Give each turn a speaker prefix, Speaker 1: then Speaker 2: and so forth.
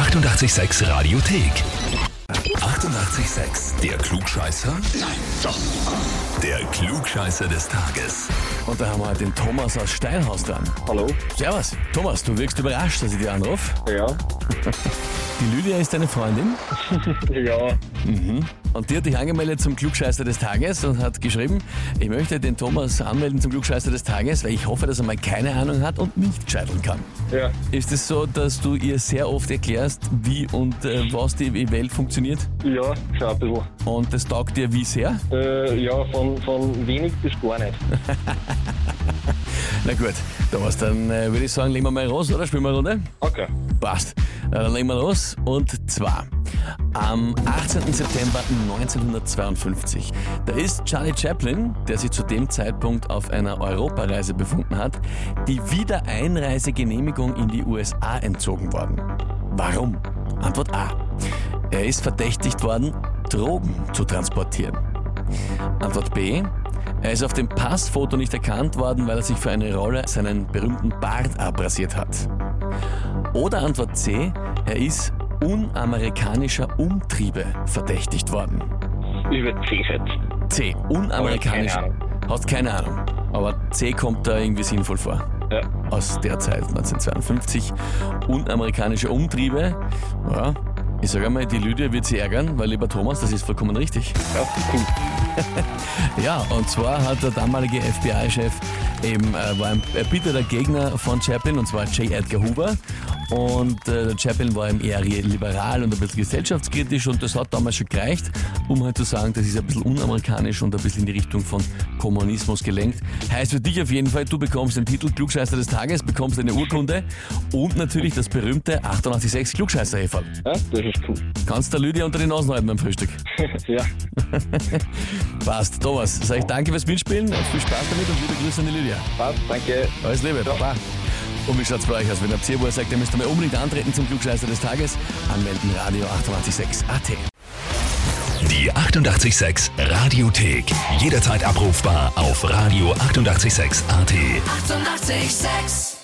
Speaker 1: 886 Radiothek. 88,6. Der Klugscheißer? Nein, doch. Der Klugscheißer des Tages.
Speaker 2: Und da haben wir heute den Thomas aus Steinhaus dran.
Speaker 3: Hallo?
Speaker 2: Servus. Thomas, du wirkst überrascht, dass ich dir anrufe.
Speaker 3: Ja.
Speaker 2: Die Lydia ist deine Freundin
Speaker 3: Ja.
Speaker 2: Und die hat dich angemeldet zum Klugscheißer des Tages und hat geschrieben, ich möchte den Thomas anmelden zum Klugscheißer des Tages, weil ich hoffe, dass er mal keine Ahnung hat und nicht scheitern kann.
Speaker 3: Ja.
Speaker 2: Ist es so, dass du ihr sehr oft erklärst, wie und äh, was die Welt funktioniert?
Speaker 3: Ja, schon ein bisschen.
Speaker 2: Und das taugt dir wie sehr?
Speaker 3: Äh, ja, von, von wenig bis gar nicht.
Speaker 2: Na gut, Thomas, dann äh, würde ich sagen, legen wir mal los, oder? Spielen wir eine Runde?
Speaker 3: Okay.
Speaker 2: Passt. Äh, Dann legen wir los. Und zwar am 18. September 1952. Da ist Charlie Chaplin, der sich zu dem Zeitpunkt auf einer Europareise befunden hat, die Wiedereinreisegenehmigung in die USA entzogen worden. Warum? Antwort A. Er ist verdächtigt worden, Drogen zu transportieren. Antwort B. Er ist auf dem Passfoto nicht erkannt worden, weil er sich für eine Rolle seinen berühmten Bart abrasiert hat. Oder Antwort C, er ist unamerikanischer Umtriebe verdächtigt worden.
Speaker 3: Über C schätzt.
Speaker 2: C, unamerikanisch.
Speaker 3: Keine Ahnung.
Speaker 2: Hast keine Ahnung. Aber C kommt da irgendwie sinnvoll vor.
Speaker 3: Ja.
Speaker 2: Aus der Zeit, 1952. Unamerikanische Umtriebe. Ja, ich sage einmal, die Lydia wird sie ärgern, weil lieber Thomas, das ist vollkommen richtig.
Speaker 3: Ja, cool.
Speaker 2: Ja, und zwar hat der damalige FBI-Chef eben äh, war ein erbitterter Gegner von Chaplin und zwar J. Edgar Hoover. Und äh, der Chaplin war ihm eher liberal und ein bisschen gesellschaftskritisch und das hat damals schon gereicht, um halt zu sagen, das ist ein bisschen unamerikanisch und ein bisschen in die Richtung von Kommunismus gelenkt. Heißt für dich auf jeden Fall, du bekommst den Titel Klugscheißer des Tages, bekommst eine Urkunde und natürlich das berühmte 886 klugscheißer -Häferl.
Speaker 3: Ja, das ist cool.
Speaker 2: Kannst der Lydia unter die Nasen halten beim Frühstück.
Speaker 3: ja.
Speaker 2: Passt. Thomas, sag ich danke fürs Mitspielen, viel Spaß damit und liebe Grüße an die Lydia.
Speaker 3: Passt, danke.
Speaker 2: Alles Liebe, Baba. Und wie schaut's bei euch aus? Wenn ihr ihr, wo ihr sagt, ihr müsst einmal unbedingt antreten zum Klugscheißer des Tages, anmelden Radio 886 AT.
Speaker 1: Die 88,6 Radiothek. Jederzeit abrufbar auf radio886.at. 88,6.
Speaker 4: Eighty-eight, sex.